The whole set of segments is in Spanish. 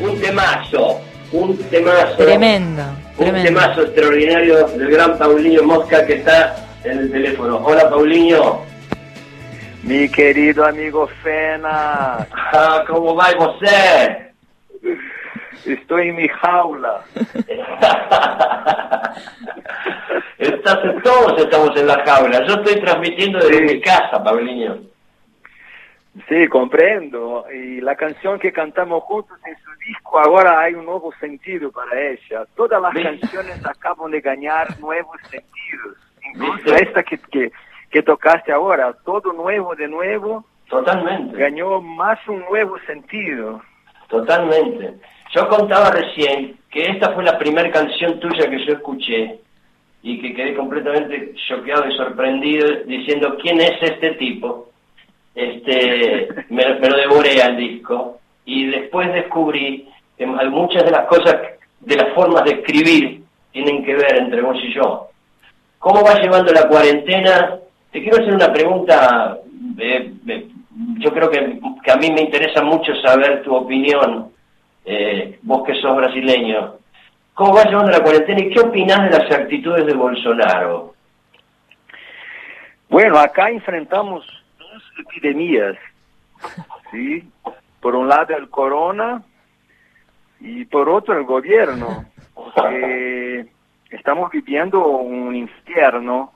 un temazo, un temazo. Tremendo, Un temazo extraordinario del gran Paulinho Mosca que está en el teléfono. Hola Paulinho. Mi querido amigo Fena. Ah, ¿Cómo va você? Estoy en mi jaula. Estás, todos estamos en la jaula. Yo estoy transmitiendo desde mi casa, Paulinho. Sí, comprendo. Y la canción que cantamos juntos en su disco, ahora hay un nuevo sentido para ella. Todas las canciones acaban de ganar nuevos sentidos. Incluso esta que, que, que tocaste ahora, todo nuevo de nuevo. Totalmente. Ganó más un nuevo sentido. Totalmente. Yo contaba recién que esta fue la primera canción tuya que yo escuché y que quedé completamente choqueado y sorprendido diciendo quién es este tipo. Este, me, me lo devoré al disco y después descubrí que muchas de las cosas, de las formas de escribir tienen que ver entre vos y yo. ¿Cómo va llevando la cuarentena? Te quiero hacer una pregunta, eh, eh, yo creo que, que a mí me interesa mucho saber tu opinión eh, vos que sos brasileño, ¿cómo va llevando la cuarentena y qué opinás de las actitudes de Bolsonaro? Bueno, acá enfrentamos dos epidemias, ¿sí? Por un lado el corona y por otro el gobierno, porque estamos viviendo un infierno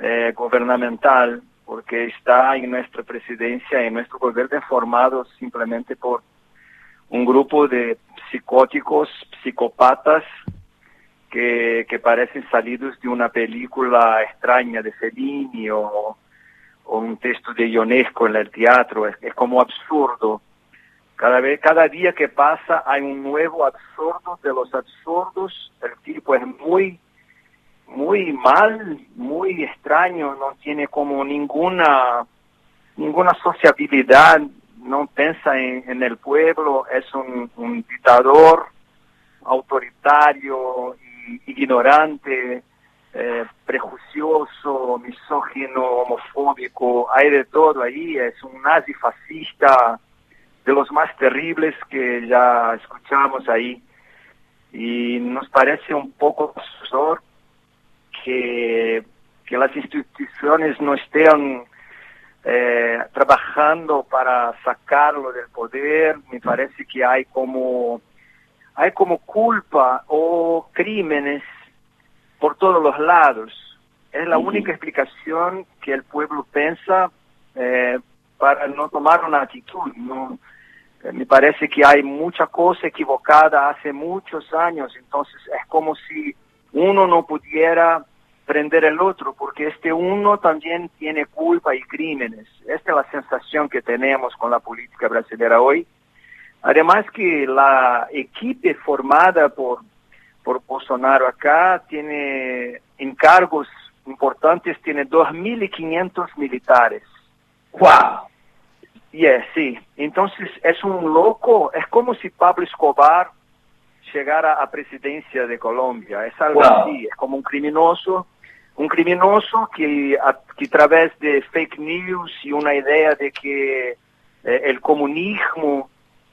eh, gubernamental, porque está en nuestra presidencia, en nuestro gobierno formado simplemente por un grupo de psicóticos, psicópatas, que, que parecen salidos de una película extraña de Fellini o, un texto de Ionesco en el teatro. Es, como absurdo. Cada, vez, cada día que pasa hay un nuevo absurdo de los absurdos. El tipo es muy, muy mal, muy extraño, no tiene como ninguna, ninguna sociabilidad, no piensa en, en el pueblo, es un, un, dictador autoritario ignorante, eh, prejuicioso, misógino, homofóbico, hay de todo ahí, es un nazi fascista de los más terribles que ya escuchamos ahí. Y nos parece un poco absurdo que, que las instituciones no estén eh, trabajando para sacarlo del poder, me parece que hay como, hay como culpa o crímenes por todos los lados. Es la única explicación que el pueblo piensa eh, para no tomar una actitud. ¿no? Eh, me parece que hay mucha cosa equivocada hace muchos años, entonces es como si uno no pudiera prender el otro, porque este uno también tiene culpa y crímenes. Esta es la sensación que tenemos con la política brasileña hoy. Además que la equipe formada por, por Bolsonaro acá tiene encargos importantes, tiene 2.500 militares. ¡Wow! Yeah, sí. Entonces es un loco, es como si Pablo Escobar llegara a presidencia de Colombia. Es algo wow. así, es como un criminoso un criminoso que a, que a través de fake news y una idea de que eh, el comunismo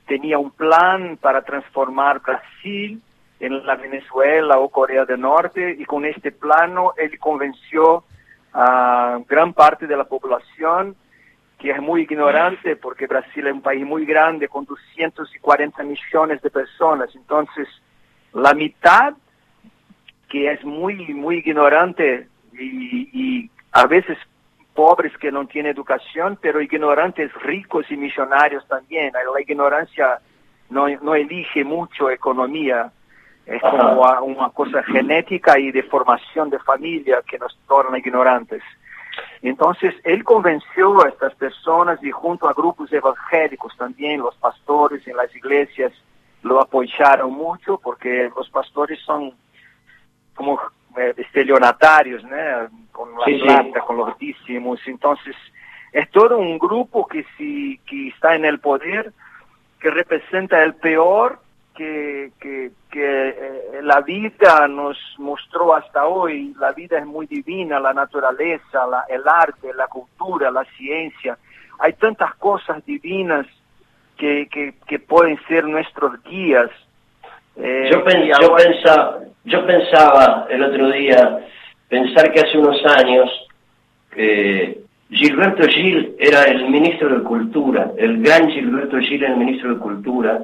tenía un plan para transformar Brasil en la Venezuela o Corea del Norte y con este plano él convenció a gran parte de la población que es muy ignorante porque Brasil es un país muy grande con 240 millones de personas. Entonces, la mitad que es muy, muy ignorante y, y, a veces pobres que no tienen educación, pero ignorantes ricos y millonarios también. La ignorancia no, no elige mucho economía, es como una cosa genética y de formación de familia que nos torna ignorantes. Entonces, él convenció a estas personas y junto a grupos evangélicos también, los pastores en las iglesias lo apoyaron mucho porque los pastores son como estelionatarios, né? con la sí, plata, sí. con los dízimos. Entonces, es todo un grupo que, si, que está en el poder, que representa el peor que, que, que eh, la vida nos mostró hasta hoy. La vida es muy divina, la naturaleza, la, el arte, la cultura, la ciencia. Hay tantas cosas divinas que, que, pueden ser nuestros guías. Eh, yo, yo, pensaba, yo pensaba el otro día, pensar que hace unos años Gilberto Gil era el ministro de Cultura, el gran Gilberto Gil era el ministro de Cultura.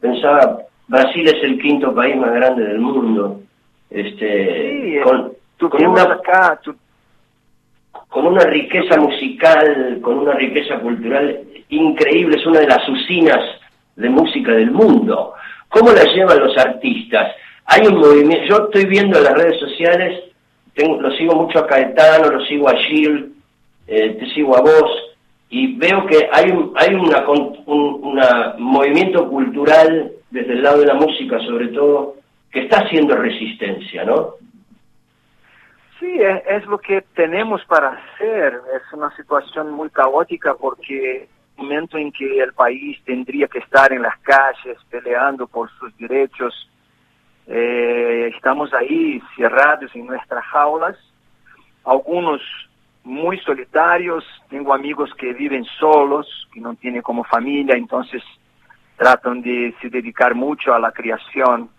Pensaba, Brasil es el quinto país más grande del mundo. Este, con, una, acá, con una riqueza musical, con una riqueza cultural increíble, es una de las usinas de música del mundo. ¿Cómo la llevan los artistas? Hay un movimiento, yo estoy viendo en las redes sociales, tengo, lo sigo mucho a Caetano, lo sigo a Gil, eh, te sigo a vos, y veo que hay un, hay una, un movimiento cultural desde el lado de la música sobre todo, que está haciendo resistencia, ¿no? Sí, es, lo que tenemos para hacer. Es una situación muy caótica porque el momento en que el país tendría que estar en las calles peleando por sus derechos, eh, estamos ahí cerrados en nuestras jaulas, algunos muy solitarios, tengo amigos que viven solos, que no tienen como familia, entonces tratan de se dedicar mucho a la creación.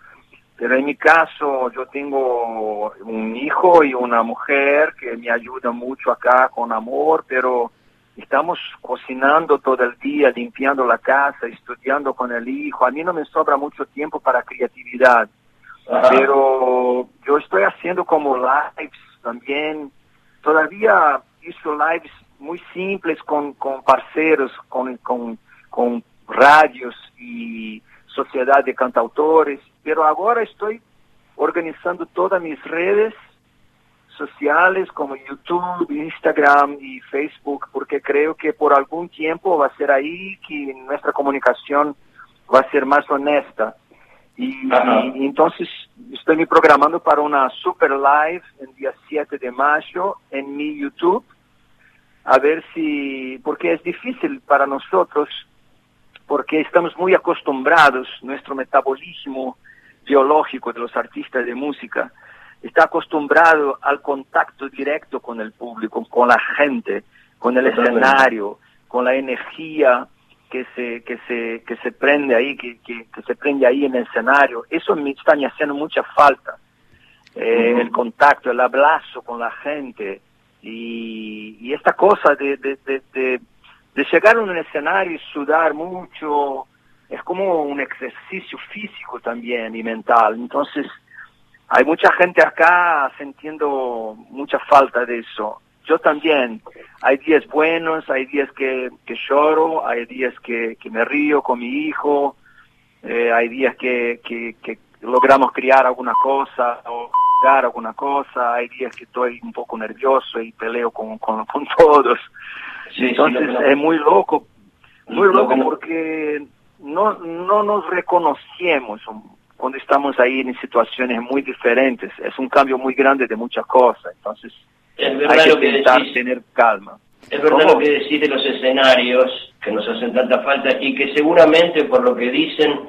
Pero en mi caso, yo tengo un hijo y una mujer que me ayudan mucho acá con amor, pero estamos cocinando todo el día, limpiando la casa, estudiando con el hijo. A mí no me sobra mucho tiempo para creatividad, pero yo estoy haciendo como lives también. Todavía hizo lives muy simples con, con parceros, con, con, con radios y sociedad de cantautores, pero ahora estoy organizando todas mis redes sociales como YouTube, Instagram y Facebook, porque creo que por algún tiempo va a ser ahí que nuestra comunicación va a ser más honesta. Y, entonces estoy me programando para una super live el día 7 de mayo en mi YouTube, a ver si, porque es difícil para nosotros porque estamos muy acostumbrados, nuestro metabolismo biológico de los artistas de música está acostumbrado al contacto directo con el público, con la gente, con el escenario, con la energía que se que se que se prende ahí, que, que, se prende ahí en el escenario. Eso me está haciendo mucha falta. Eh, el contacto, el abrazo con la gente y, esta cosa de, de de llegar a un escenario y sudar mucho, es como un ejercicio físico también y mental. Entonces, hay mucha gente acá sintiendo mucha falta de eso. Yo también. Hay días buenos, hay días que, que lloro, hay días que, que me río con mi hijo, eh, hay días que, logramos criar alguna cosa o dar alguna cosa, hay días que estoy un poco nervioso y peleo con, con, con todos. Entonces es muy loco, muy loco porque no, no nos reconocemos cuando estamos ahí en situaciones muy diferentes. Es un cambio muy grande de muchas cosas. Entonces hay que, intentar tener calma. Es verdad lo que decís de los escenarios que nos hacen tanta falta y que seguramente por lo que dicen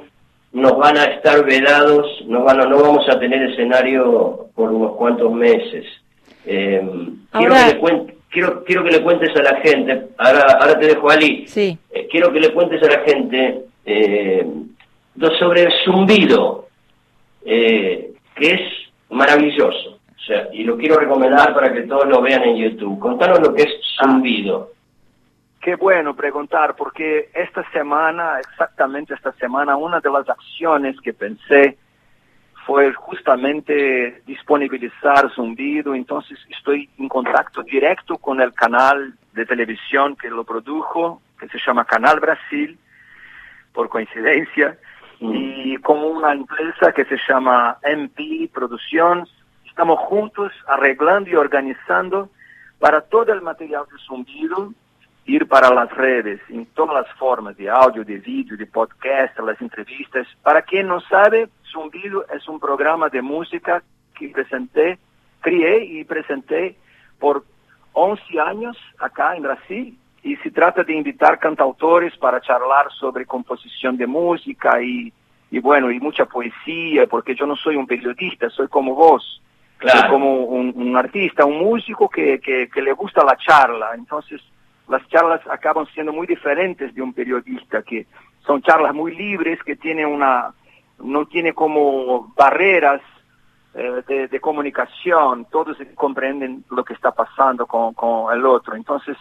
nos van a estar vedados, nos van no vamos a tener escenario por unos cuantos meses. Eh, quiero que le cuente quiero, quiero que le cuentes a la gente, ahora, ahora te dejo Ali, sí. Eh, quiero que le cuentes a la gente eh, sobre el zumbido, eh, que es maravilloso. O sea, y lo quiero recomendar para que todos lo vean en YouTube. Contanos lo que es zumbido. Qué bueno preguntar, porque esta semana, exactamente esta semana, una de las acciones que pensé fue justamente disponibilizar Zumbido, entonces estoy en contacto directo con el canal de televisión que lo produjo, que se llama Canal Brasil, por coincidencia, mm. y con una empresa que se llama MP Producciones. Estamos juntos arreglando y organizando para todo el material de Zumbido ir para las redes, en todas las formas, de audio, de vídeo, de podcast, las entrevistas. Para quien no sabe, Zumbido es un programa de música que presenté, crié y presenté por 11 años acá en Brasil y se trata de invitar cantautores para charlar sobre composición de música y, y bueno, y mucha poesía, porque yo no soy un periodista, soy como vos. Como un, artista, un músico que, que, le gusta la charla. Entonces, las charlas acaban siendo muy diferentes de un periodista que son charlas muy libres que tienen una, no tiene como barreras eh, de, comunicación, todos comprenden lo que está pasando con, con el otro. Entonces,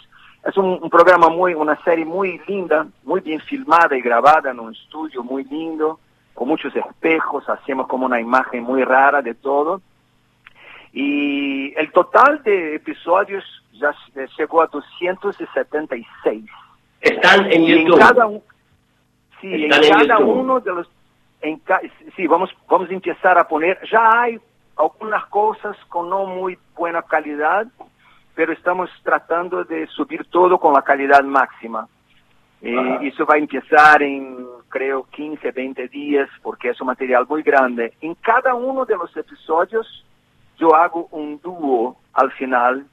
es un, programa muy, una serie muy linda, muy bien filmada y grabada en un estudio muy lindo, con muchos espejos, hacemos como una imagen muy rara de todo. Y el total de episodios ya llegó a 276. Están en YouTube. En cada, sí, en, cada uno de los en sí, vamos, vamos a empezar a poner, ya hay algunas cosas con no muy buena calidad, pero estamos tratando de subir todo con la calidad máxima. Eh, eso va a empezar en, creo, 15, 20 días, porque es un material muy grande. En cada uno de los episodios yo hago un dúo al final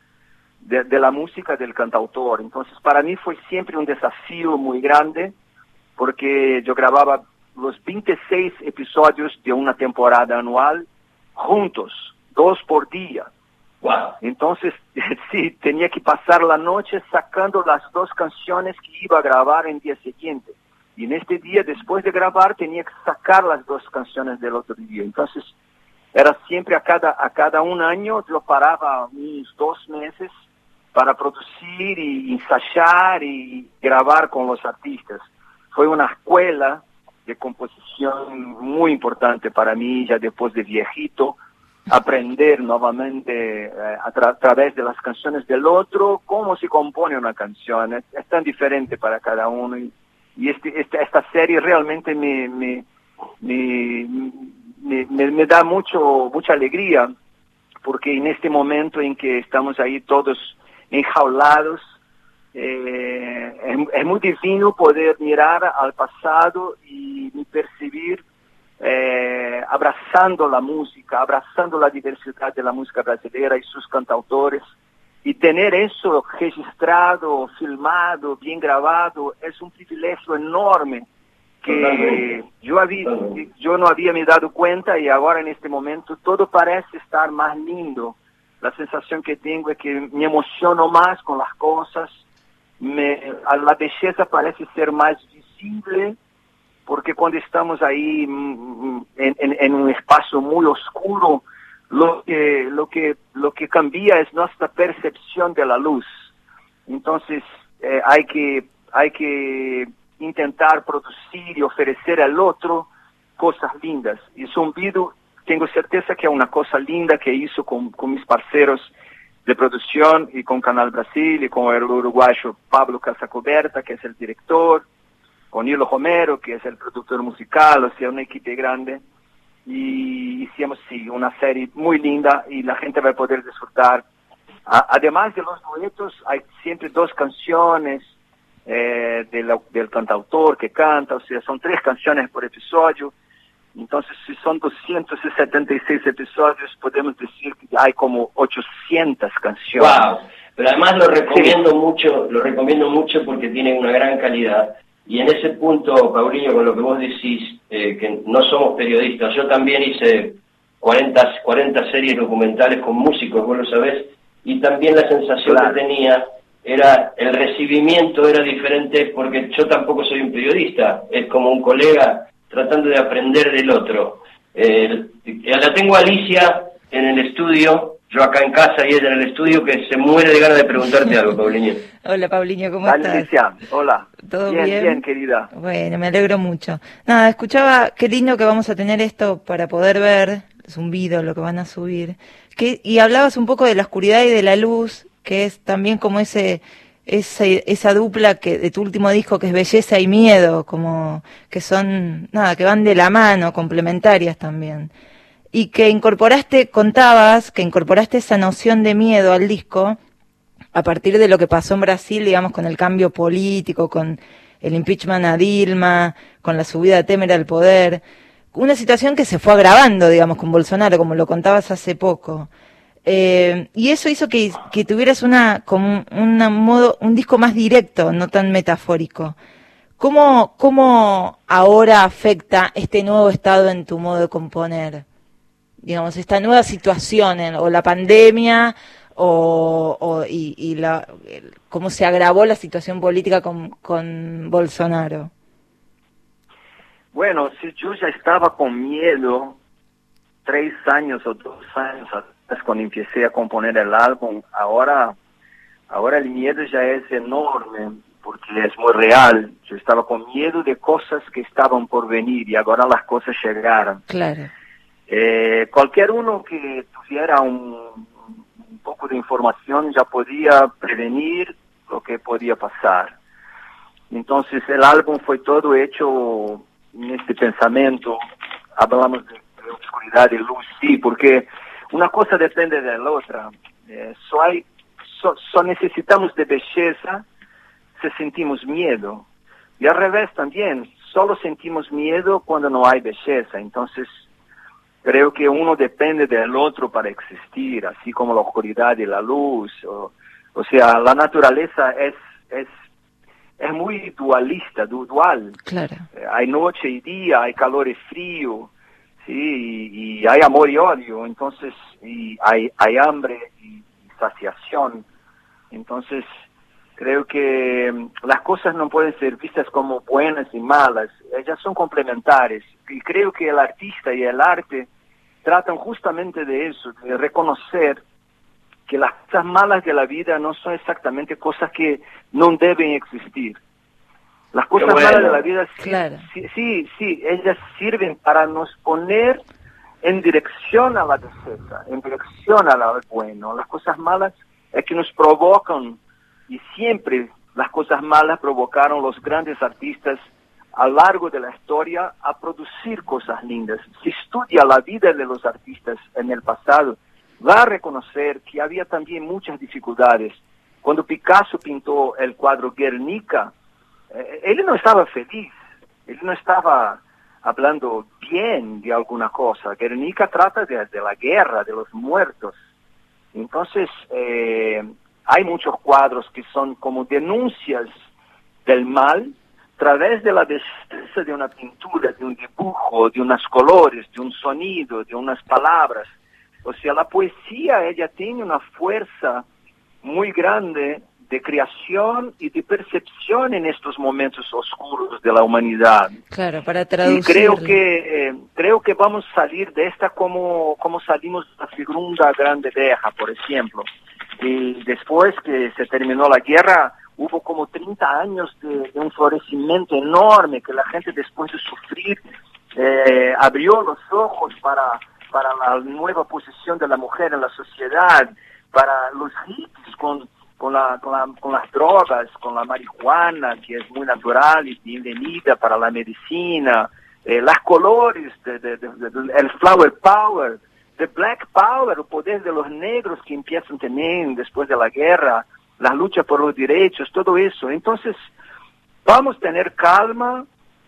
de, de la música del cantautor. Entonces, para mí fue siempre un desafío muy grande, porque yo grababa los 26 episodios de una temporada anual juntos, dos por día. Wow. Entonces, sí, tenía que pasar la noche sacando las dos canciones que iba a grabar en día siguiente. Y en este día, después de grabar, tenía que sacar las dos canciones del otro día. Entonces, era siempre a cada, a cada un año, yo paraba unos dos meses para producir y ensayar y grabar con los artistas. Fue una escuela de composición muy importante para mí, ya después de viejito, aprender nuevamente eh, a, través de las canciones del otro cómo se compone una canción. Es, tan diferente para cada uno y, este, esta, esta serie realmente me, me, me, me, da mucho, mucha alegría porque en este momento en que estamos ahí todos enjaulados, eh, es, muy divino poder mirar al pasado y percibir eh, abrazando la música, abrazando la diversidad de la música brasileña y sus cantautores. Y tener eso registrado, filmado, bien grabado, es un privilegio enorme que yo, había, yo no había me dado cuenta y ahora en este momento todo parece estar más lindo. La sensación que tengo es que me emociono más con las cosas, me, la belleza parece ser más visible, porque cuando estamos ahí mm, mm, en, un espacio muy oscuro, lo que, lo, que, lo que cambia es nuestra percepción de la luz. Entonces, eh, hay, que, hay que intentar producir y ofrecer al otro cosas lindas. Y Zumbido, tengo certeza que es una cosa linda que hizo con, mis parceros de producción y con Canal Brasil y con el uruguayo Pablo Casacoberta, que es el director, con Nilo Romero, que es el productor musical, o sea, una equipo grande. Y hicimos, sí, una serie muy linda y la gente va a poder disfrutar. además de los duetos, hay siempre dos canciones eh, del cantautor que canta, o sea, son tres canciones por episodio entonces, si son 276 episodios, podemos decir que hay como 800 canciones. Wow. Pero además lo recomiendo mucho, lo recomiendo mucho porque tiene una gran calidad. Y en ese punto, Paulinho, con lo que vos decís, eh, que no somos periodistas, yo también hice 40, 40 series documentales con músicos, vos lo sabés, y también la sensación que tenía era, el recibimiento era diferente porque yo tampoco soy un periodista, es como un colega tratando de aprender del otro. Eh, la tengo a Alicia en el estudio, yo acá en casa y ella en el estudio, que se muere de ganas de preguntarte algo, Paulinho. Hola, Paulinho, ¿cómo estás? Alicia, hola. ¿Todo bien? Bien, bien, querida. Bueno, me alegro mucho. Nada, escuchaba, qué lindo que vamos a tener esto para poder ver, zumbido, lo que van a subir. Que, y hablabas un poco de la oscuridad y de la luz, que es también como ese esa, esa dupla que de tu último disco que es belleza y miedo, como que son, nada, que van de la mano, complementarias también. Y que incorporaste, contabas, que incorporaste esa noción de miedo al disco a partir de lo que pasó en Brasil, digamos, con el cambio político, con el impeachment a Dilma, con la subida de Temer al poder. Una situación que se fue agravando, digamos, con Bolsonaro, como lo contabas hace poco. Eh, y eso hizo que, tuvieras una, como una modo, un disco más directo, no tan metafórico. ¿Cómo, ¿Cómo ahora afecta este nuevo estado en tu modo de componer? Digamos, esta nueva situación, o la pandemia, o, o y, y la, cómo se agravó la situación política con, con Bolsonaro. Bueno, si yo ya estaba con miedo tres años o dos años cuando empecé a componer el álbum, ahora, ahora el miedo ya es enorme porque es muy real. Yo estaba con miedo de cosas que estaban por venir y ahora las cosas llegaron. Claro. Eh, cualquier uno que tuviera un, un poco de información ya podía prevenir lo que podía pasar. Entonces el álbum fue todo hecho en este pensamiento. Hablamos de, de oscuridad y luz, sí, porque una cosa depende de la otra. Eh, só, hay, só, só necesitamos de belleza si sentimos miedo. Y al revés también, solo sentimos miedo cuando no hay belleza. Entonces, creo que uno depende del otro para existir, así como la oscuridad y la luz. O, o sea, la naturaleza es, es, es muy dualista, du- dual. Claro. Eh, hay noche y día, hay calor y frío, sí, y, y hay amor y odio, entonces, y hay, hay hambre y saciación. Entonces, creo que mm, las cosas no pueden ser vistas como buenas y malas, ellas son complementarias. Y creo que el artista y el arte tratan justamente de eso, de reconocer que las cosas malas de la vida no son exactamente cosas que no deben existir. Las cosas bueno. malas de la vida sí, Claro. sí, sí, sí, ellas sirven para nos poner en dirección a la belleza, en dirección a lo bueno. Las cosas malas es que nos provocan y siempre las cosas malas provocaron los grandes artistas a lo largo de la historia a producir cosas lindas. Si estudia la vida de los artistas en el pasado, va a reconocer que había también muchas dificultades. Cuando Picasso pintó el cuadro Guernica, él no estaba feliz, él no estaba hablando bien de alguna cosa. Guernica trata de, de la guerra, de los muertos. Entonces, eh, hay muchos cuadros que son como denuncias del mal a través de la destreza de una pintura, de un dibujo, de unos colores, de un sonido, de unas palabras. O sea, la poesía, tiene una fuerza muy grande de creación y de percepción en estos momentos oscuros de la humanidad. Claro, para Y traducir. creo que eh, creo que vamos a salir de esta como como salimos de la Segunda Grande Guerra, por ejemplo. Y después que se terminó la guerra, hubo como 30 años de, de un florecimiento enorme que la gente después de sufrir eh, abrió los ojos para para la nueva posición de la mujer en la sociedad, para los hippies con con, la, con, la, con las drogas, con la marihuana, que es muy natural y bienvenida para la medicina, eh, las colores, de, el flower power, the black power, el poder de los negros que empiezan también después de la guerra, la lucha por los derechos, todo eso. Entonces, vamos a tener calma,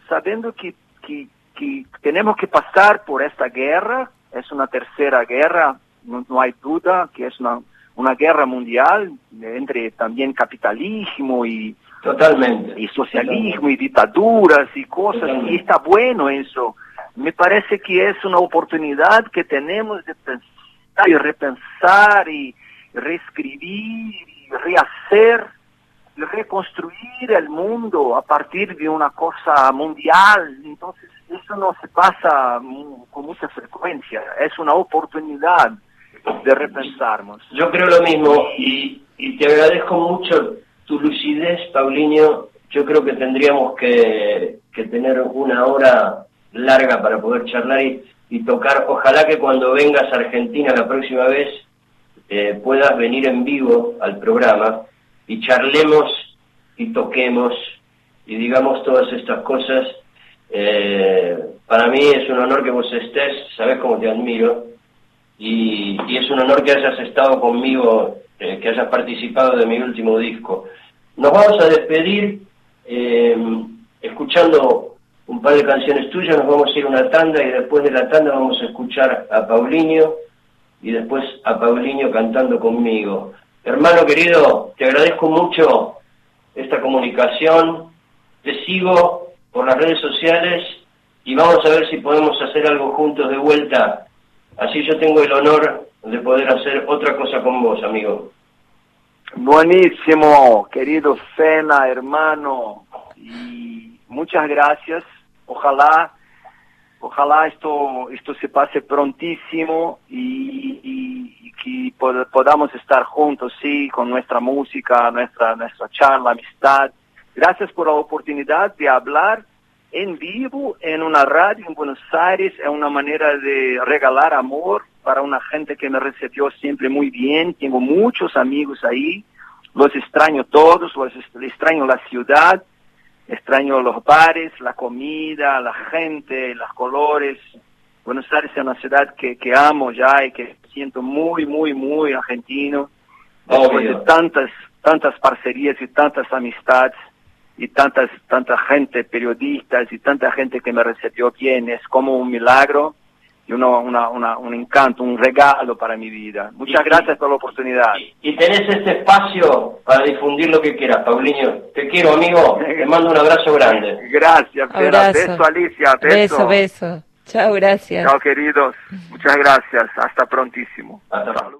sabiendo que, que, que tenemos que pasar por esta guerra, es una tercera guerra, no, no hay duda que es una una guerra mundial entre también capitalismo y, Totalmente. y socialismo y dictaduras y cosas, Totalmente. y está bueno eso. Me parece que es una oportunidad que tenemos de pensar y repensar y reescribir y rehacer y reconstruir el mundo a partir de una cosa mundial. Entonces, eso no se pasa con mucha frecuencia, es una oportunidad de repensarnos. Yo creo lo mismo y, y te agradezco mucho tu lucidez, Paulinho. Yo creo que tendríamos que, que tener una hora larga para poder charlar y, y tocar. Ojalá que cuando vengas a Argentina la próxima vez eh, puedas venir en vivo al programa y charlemos y toquemos y digamos todas estas cosas. Eh, para mí es un honor que vos estés, sabes cómo te admiro y, es un honor que hayas estado conmigo, eh, que hayas participado de mi último disco. Nos vamos a despedir eh, escuchando un par de canciones tuyas, nos vamos a ir a una tanda y después de la tanda vamos a escuchar a Paulinho y después a Paulinho cantando conmigo. Hermano querido, te agradezco mucho esta comunicación, te sigo por las redes sociales y vamos a ver si podemos hacer algo juntos de vuelta Así yo tengo el honor de poder hacer otra cosa con vos, amigo. Buenísimo, querido Fena, hermano, y muchas gracias. Ojalá Ojalá esto, esto se pase prontísimo y que podamos estar juntos, sí, con nuestra música, nuestra, nuestra charla, amistad. Gracias por la oportunidad de hablar en vivo en una radio en Buenos Aires. Es una manera de regalar amor para una gente que me recibió siempre muy bien. Tengo muchos amigos ahí. Los extraño todos, los extraño la ciudad, extraño los bares, la comida, la gente, los colores. Buenos Aires es una ciudad que, que amo ya y que siento muy, muy, muy argentino. Después de tantas, tantas parcerías y tantas amistades y tantas, tanta gente, periodistas y tanta gente que me recibió bien, es como un milagro y uno, una, una, un encanto, un regalo para mi vida. Muchas gracias por la oportunidad. Y, tenés este espacio para difundir lo que quieras, Paulinho. Te quiero, amigo. Te mando un abrazo grande. Gracias, Beso, Alicia. Beso, beso. beso. Chao, gracias. Chao, queridos. Muchas gracias. Hasta prontísimo. Hasta luego.